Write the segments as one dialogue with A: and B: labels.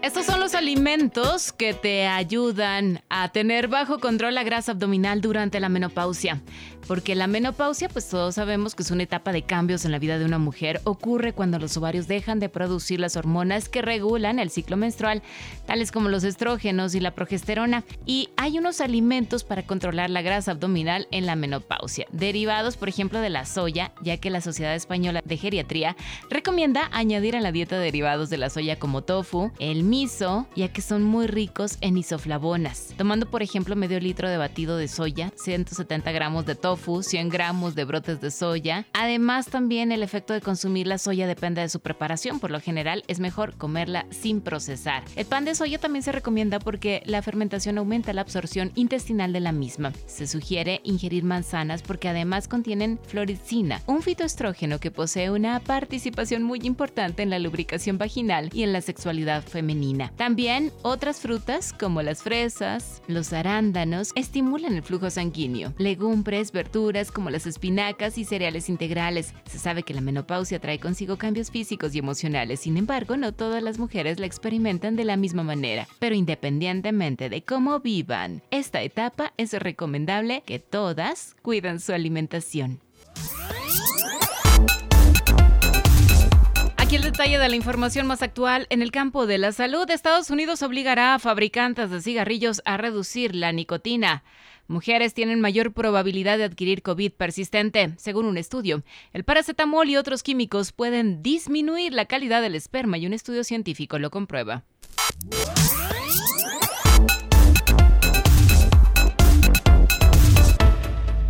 A: Estos son los alimentos que te ayudan a tener bajo control la grasa abdominal durante la menopausia. Porque la menopausia, pues todos sabemos que es una etapa de cambios en la vida de una mujer. Ocurre cuando los ovarios dejan de producir las hormonas que regulan el ciclo menstrual, tales como los estrógenos y la progesterona. Y hay unos alimentos para controlar la grasa abdominal en la menopausia, derivados, por ejemplo, de la soya, ya que la Sociedad Española de Geriatría recomienda añadir a la dieta derivados de la soya como tofu, el miso, ya que son muy ricos en isoflavonas. Tomando, por ejemplo, medio litro de batido de soya, 170 gramos de tofu, 100 gramos de brotes de soya. Además, también el efecto de consumir la soya depende de su preparación. Por lo general, es mejor comerla sin procesar. El pan de soya también se recomienda porque la fermentación aumenta la absorción intestinal de la misma. Se sugiere ingerir manzanas porque además contienen floricina, un fitoestrógeno que posee una participación muy importante en la lubricación vaginal y en la sexualidad femenina. También otras frutas como las fresas, los arándanos estimulan el flujo sanguíneo. Legumbres, verduras como las espinacas y cereales integrales. Se sabe que la menopausia trae consigo cambios físicos y emocionales, sin embargo, no todas las mujeres la experimentan de la misma manera. Pero independientemente de cómo vivan esta etapa, es recomendable que todas cuiden su alimentación. Detalle de la información más actual en el campo de la salud. Estados Unidos obligará a fabricantes de cigarrillos a reducir la nicotina. Mujeres tienen mayor probabilidad de adquirir COVID persistente, según un estudio. El paracetamol y otros químicos pueden disminuir la calidad del esperma y un estudio científico lo comprueba.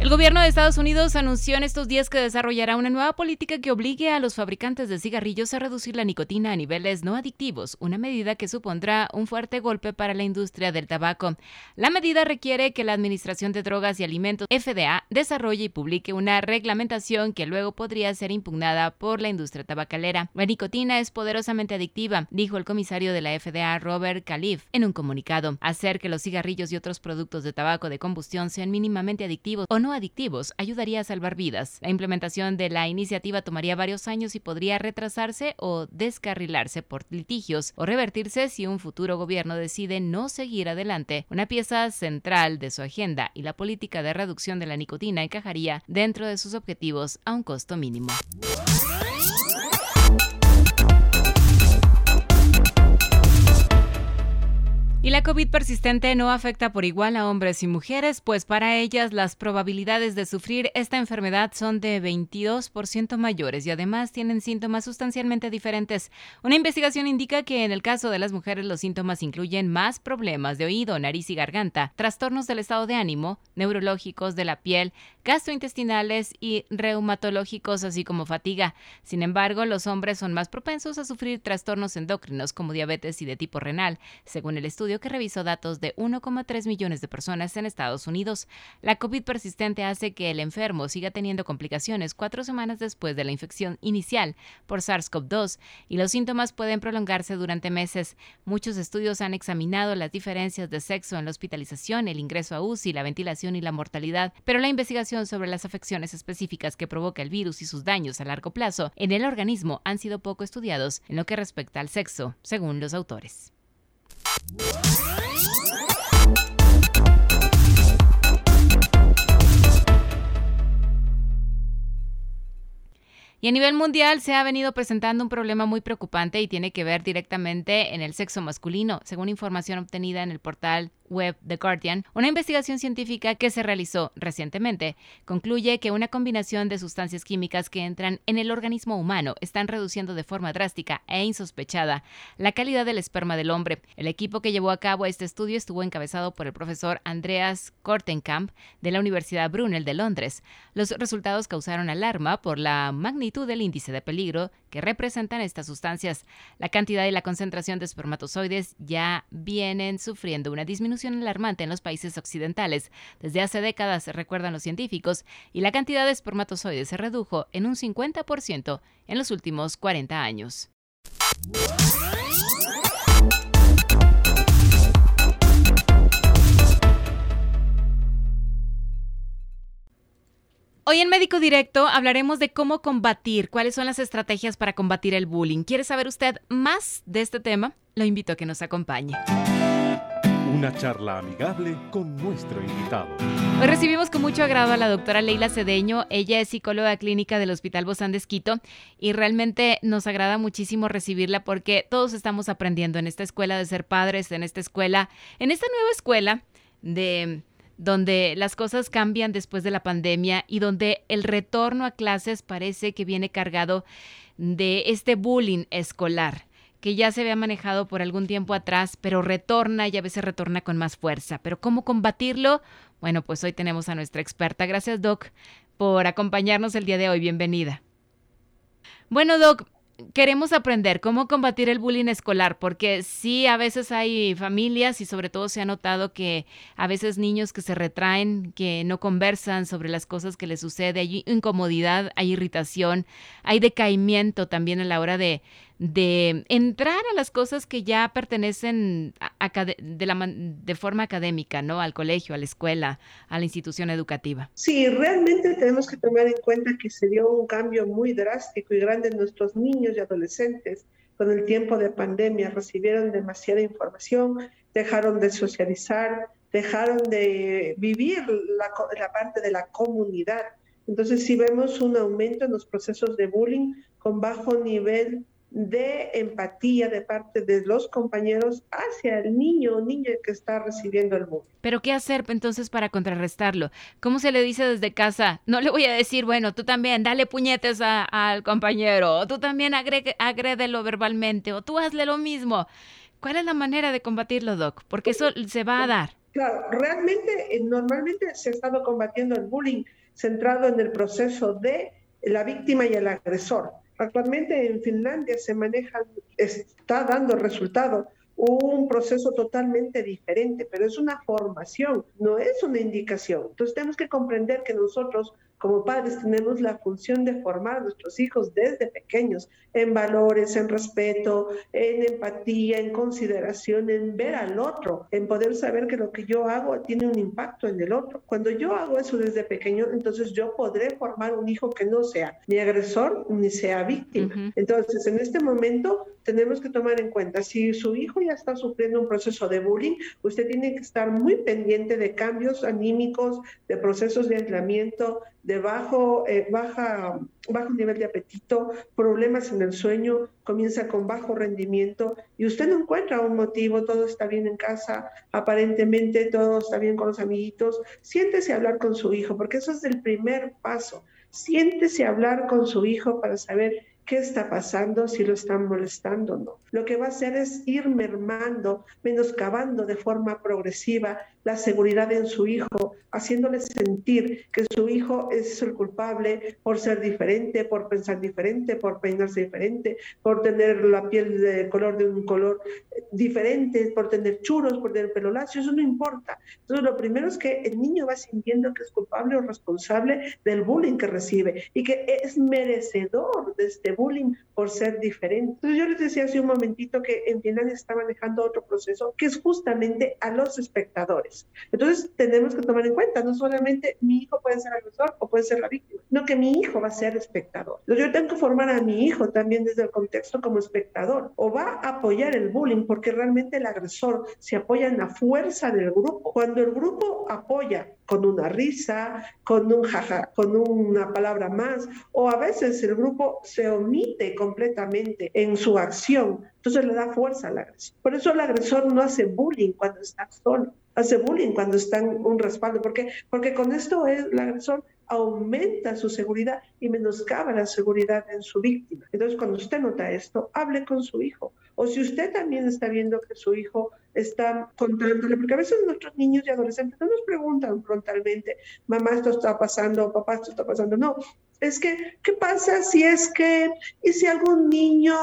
A: El gobierno de Estados Unidos anunció en estos días que desarrollará una nueva política que obligue a los fabricantes de cigarrillos a reducir la nicotina a niveles no adictivos, una medida que supondrá un fuerte golpe para la industria del tabaco. La medida requiere que la Administración de Drogas y Alimentos, FDA, desarrolle y publique una reglamentación que luego podría ser impugnada por la industria tabacalera. La nicotina es poderosamente adictiva, dijo el comisario de la FDA, Robert Calif, en un comunicado. Hacer que los cigarrillos y otros productos de tabaco de combustión sean mínimamente adictivos o no adictivos ayudaría a salvar vidas. La implementación de la iniciativa tomaría varios años y podría retrasarse o descarrilarse por litigios o revertirse si un futuro gobierno decide no seguir adelante. Una pieza central de su agenda y la política de reducción de la nicotina encajaría dentro de sus objetivos a un costo mínimo. Y la COVID persistente no afecta por igual a hombres y mujeres, pues para ellas las probabilidades de sufrir esta enfermedad son de 22% mayores y además tienen síntomas sustancialmente diferentes. Una investigación indica que en el caso de las mujeres los síntomas incluyen más problemas de oído, nariz y garganta, trastornos del estado de ánimo, neurológicos de la piel, gastrointestinales y reumatológicos, así como fatiga. Sin embargo, los hombres son más propensos a sufrir trastornos endocrinos como diabetes y de tipo renal, según el estudio que revisó datos de 1,3 millones de personas en Estados Unidos. La COVID persistente hace que el enfermo siga teniendo complicaciones cuatro semanas después de la infección inicial por SARS-CoV-2 y los síntomas pueden prolongarse durante meses. Muchos estudios han examinado las diferencias de sexo en la hospitalización, el ingreso a UCI, la ventilación y la mortalidad, pero la investigación sobre las afecciones específicas que provoca el virus y sus daños a largo plazo en el organismo han sido poco estudiados en lo que respecta al sexo, según los autores. Y a nivel mundial se ha venido presentando un problema muy preocupante y tiene que ver directamente en el sexo masculino, según información obtenida en el portal web The Guardian, una investigación científica que se realizó recientemente concluye que una combinación de sustancias químicas que entran en el organismo humano están reduciendo de forma drástica e insospechada la calidad del esperma del hombre. El equipo que llevó a cabo este estudio estuvo encabezado por el profesor Andreas Kortenkamp de la Universidad Brunel de Londres. Los resultados causaron alarma por la magnitud del índice de peligro que representan estas sustancias. La cantidad y la concentración de espermatozoides ya vienen sufriendo una disminución alarmante en los países occidentales. Desde hace décadas, recuerdan los científicos, y la cantidad de espermatozoides se redujo en un 50% en los últimos 40 años. Hoy en Médico Directo hablaremos de cómo combatir, cuáles son las estrategias para combatir el bullying. ¿Quiere saber usted más de este tema? Lo invito a que nos acompañe.
B: Una charla amigable con nuestro invitado.
A: Hoy recibimos con mucho agrado a la doctora Leila Cedeño. Ella es psicóloga clínica del Hospital Bozán de Esquito y realmente nos agrada muchísimo recibirla porque todos estamos aprendiendo en esta escuela de ser padres, en esta escuela, en esta nueva escuela de donde las cosas cambian después de la pandemia y donde el retorno a clases parece que viene cargado de este bullying escolar que ya se había manejado por algún tiempo atrás, pero retorna y a veces retorna con más fuerza. Pero ¿cómo combatirlo? Bueno, pues hoy tenemos a nuestra experta. Gracias, Doc, por acompañarnos el día de hoy. Bienvenida. Bueno, Doc, queremos aprender cómo combatir el bullying escolar, porque sí, a veces hay familias y sobre todo se ha notado que a veces niños que se retraen, que no conversan sobre las cosas que les sucede, hay incomodidad, hay irritación, hay decaimiento también a la hora de, de entrar a las cosas que ya pertenecen de, la, de forma académica, ¿no? Al colegio, a la escuela, a la institución educativa.
C: Sí, realmente tenemos que tomar en cuenta que se dio un cambio muy drástico y grande en nuestros niños y adolescentes con el tiempo de pandemia. Recibieron demasiada información, dejaron de socializar, dejaron de vivir la, la parte de la comunidad. Entonces, si vemos un aumento en los procesos de bullying con bajo nivel de empatía de parte de los compañeros hacia el niño o niña que está recibiendo el bullying.
A: Pero ¿qué hacer entonces para contrarrestarlo? ¿Cómo se le dice desde casa? No le voy a decir, bueno, tú también dale puñetes al compañero, o tú también agrédelo verbalmente, o tú hazle lo mismo. ¿Cuál es la manera de combatirlo, Doc? Porque eso se va a dar.
C: Claro, realmente, eh, normalmente se ha estado combatiendo el bullying centrado en el proceso de la víctima y el agresor Actualmente en Finlandia se maneja, está dando resultado un proceso totalmente diferente, pero es una formación, no es una indicación. Entonces tenemos que comprender que nosotros como padres tenemos la función de formar a nuestros hijos desde pequeños en valores, en respeto, en empatía, en consideración, en ver al otro, en poder saber que lo que yo hago tiene un impacto en el otro. Cuando yo hago eso desde pequeño, entonces yo podré formar un hijo que no sea ni agresor ni sea víctima. Entonces, en este momento tenemos que tomar en cuenta, si su hijo ya está sufriendo un proceso de bullying, usted tiene que estar muy pendiente de cambios anímicos, de procesos de aislamiento, de bajo, eh, baja, bajo nivel de apetito, problemas en el sueño, comienza con bajo rendimiento y usted no encuentra un motivo, todo está bien en casa, aparentemente todo está bien con los amiguitos, siéntese a hablar con su hijo, porque eso es el primer paso. Siéntese a hablar con su hijo para saber qué está pasando, si lo están molestando o no. Lo que va a hacer es ir mermando, menoscabando de forma progresiva la seguridad en su hijo, haciéndole sentir que su hijo es el culpable por ser diferente, por pensar diferente, por peinarse diferente, por tener la piel de color de un color diferente, por tener churos, por tener pelo lacio, eso no importa. Entonces lo primero es que el niño va sintiendo que es culpable o responsable del bullying que recibe y que es merecedor de este bullying por ser diferente. Entonces yo les decía hace un momentito que en Finlandia está manejando otro proceso que es justamente a los espectadores. Entonces, tenemos que tomar en cuenta, no solamente mi hijo puede ser agresor o puede ser la víctima, no que mi hijo va a ser espectador. Yo tengo que formar a mi hijo también desde el contexto como espectador o va a apoyar el bullying porque realmente el agresor se apoya en la fuerza del grupo. Cuando el grupo apoya con una risa, con un jaja, con una palabra más, o a veces el grupo se omite completamente en su acción, entonces le da fuerza al agresor. Por eso el agresor no hace bullying cuando está solo hace bullying cuando está en un respaldo. ¿Por qué? Porque con esto el agresor aumenta su seguridad y menoscaba la seguridad en su víctima. Entonces, cuando usted nota esto, hable con su hijo. O si usted también está viendo que su hijo está contándole, porque a veces nuestros niños y adolescentes no nos preguntan frontalmente, mamá, esto está pasando, papá, esto está pasando. No, es que, ¿qué pasa si es que, y si algún niño,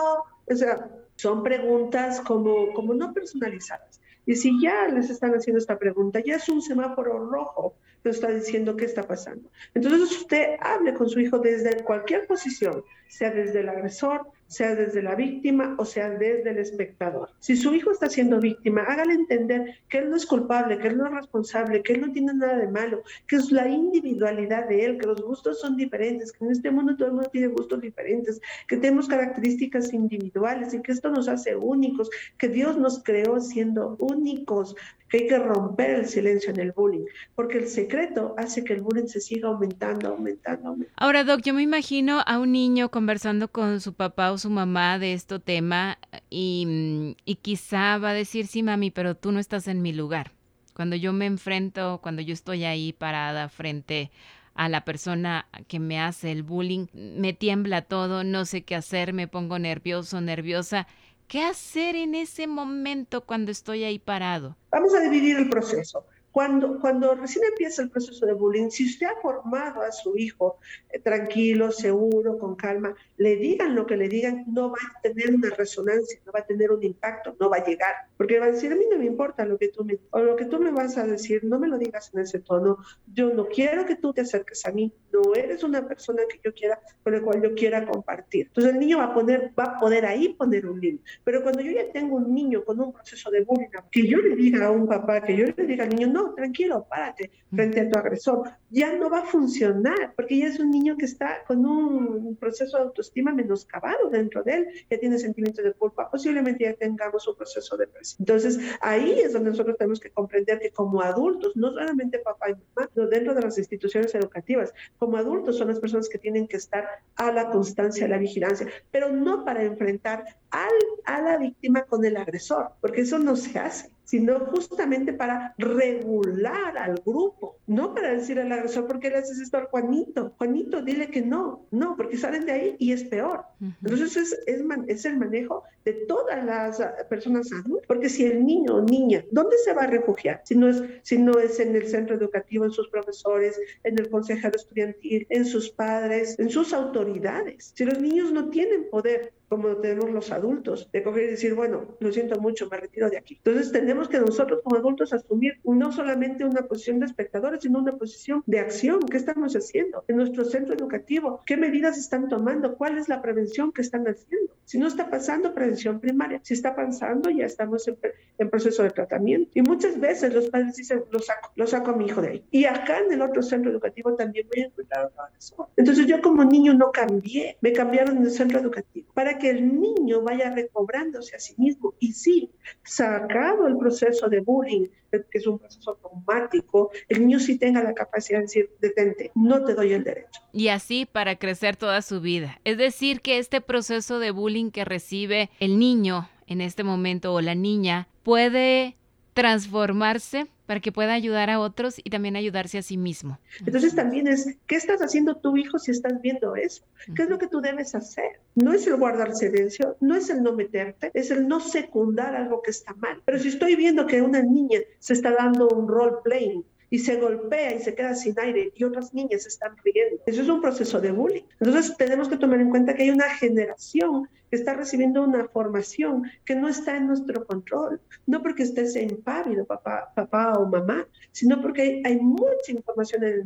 C: o sea, son preguntas como, como no personalizadas Y si ya les están haciendo esta pregunta, ya es un semáforo rojo que está diciendo qué está pasando. Entonces usted hable con su hijo desde cualquier posición, sea desde el agresor, sea desde la víctima o sea desde el espectador. Si su hijo está siendo víctima, hágale entender que él no es culpable, que él no es responsable, que él no tiene nada de malo, que es la individualidad de él, que los gustos son diferentes, que en este mundo todo el mundo tiene gustos diferentes, que tenemos características individuales y que esto nos hace únicos, que Dios nos creó siendo únicos, que hay que romper el silencio en el bullying, porque el secreto hace que el bullying se siga aumentando, aumentando, aumentando.
A: Ahora, Doc, yo me imagino a un niño conversando con su papá su mamá de este tema y, y quizá va a decir, sí, mami, pero tú no estás en mi lugar. Cuando yo me enfrento, cuando yo estoy ahí parada frente a la persona que me hace el bullying, me tiembla todo, no sé qué hacer, me pongo nervioso, nerviosa. ¿Qué hacer en ese momento cuando estoy ahí parado?
C: Vamos a dividir el proceso. Cuando, cuando recién empieza el proceso de bullying, si usted ha formado a su hijo eh, tranquilo, seguro, con calma, le digan lo que le digan, no va a tener una resonancia, no va a tener un impacto, no va a llegar. Porque va a decir, a mí no me importa lo que tú me, o lo que tú me vas a decir, no me lo digas en ese tono. Yo no quiero que tú te acerques a mí, no eres una persona que yo quiera, con la cual yo quiera compartir. Entonces el niño va a, poner, va a poder ahí poner un límite. Pero cuando yo ya tengo un niño con un proceso de bullying, que yo le diga a un papá, que yo le diga al niño, no, tranquilo, párate frente a tu agresor. Ya no va a funcionar, porque ya es un niño que está con un proceso de autoestima menoscabado dentro de él, ya tiene sentimientos de culpa, posiblemente ya tengamos un proceso de. Entonces, ahí es donde nosotros tenemos que comprender que como adultos, no solamente papá y mamá, sino dentro de las instituciones educativas, como adultos son las personas que tienen que estar a la constancia, a la vigilancia, pero no para enfrentar al, a la víctima con el agresor, porque eso no se hace sino justamente para regular al grupo, no para decir al agresor, ¿por qué le haces esto al Juanito? Juanito, dile que no, no, porque salen de ahí y es peor. Entonces es, es, es, el manejo de todas las personas adultas, porque si el niño o niña, ¿dónde se va a refugiar? Si no es, si no es en el centro educativo, en sus profesores, en el consejero estudiantil, en sus padres, en sus autoridades. Si los niños no tienen poder como tenemos los adultos, de coger y decir, bueno, lo siento mucho, me retiro de aquí. Entonces tenemos que nosotros como adultos asumir no solamente una posición de espectadores, sino una posición de acción. ¿Qué estamos haciendo en nuestro centro educativo? ¿Qué medidas están tomando? ¿Cuál es la prevención que están haciendo? Si no está pasando, prevención primaria. Si está pasando, ya estamos en, en proceso de tratamiento. Y muchas veces los padres dicen, lo saco, lo saco a mi hijo de ahí. Y acá en el otro centro educativo también voy a encontrar eso. Entonces yo como niño no cambié, me cambiaron el centro educativo para que el niño vaya recobrándose a sí mismo. Y sí, sacado el proceso de bullying, que es un proceso traumático, el niño sí tenga la capacidad de decir, detente, no te doy el derecho.
A: Y así para crecer toda su vida. Es decir, que este proceso de bullying que recibe el niño en este momento o la niña puede transformarse para que pueda ayudar a otros y también ayudarse a sí mismo.
C: Entonces también es, ¿qué estás haciendo tu hijo si estás viendo eso? ¿Qué es lo que tú debes hacer? No es el guardar silencio, no es el no meterte, es el no secundar algo que está mal. Pero si estoy viendo que una niña se está dando un role playing y se golpea y se queda sin aire y otras niñas están riendo. Eso es un proceso de bullying. Entonces tenemos que tomar en cuenta que hay una generación que está recibiendo una formación que no está en nuestro control, no porque estés impávido, papá, papá o mamá, sino porque hay, hay mucha información en el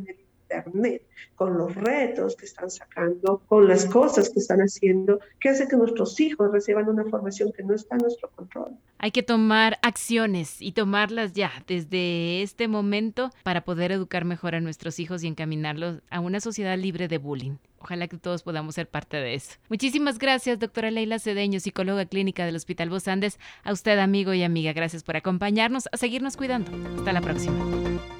C: Internet, con los retos que están sacando, con las cosas que están haciendo, que hace que nuestros hijos reciban una formación que no está en nuestro control.
A: Hay que tomar acciones y tomarlas ya desde este momento para poder educar mejor a nuestros hijos y encaminarlos a una sociedad libre de bullying. Ojalá que todos podamos ser parte de eso. Muchísimas gracias, doctora Leila Cedeño, psicóloga clínica del Hospital Andes. A usted, amigo y amiga, gracias por acompañarnos, a seguirnos cuidando. Hasta la próxima.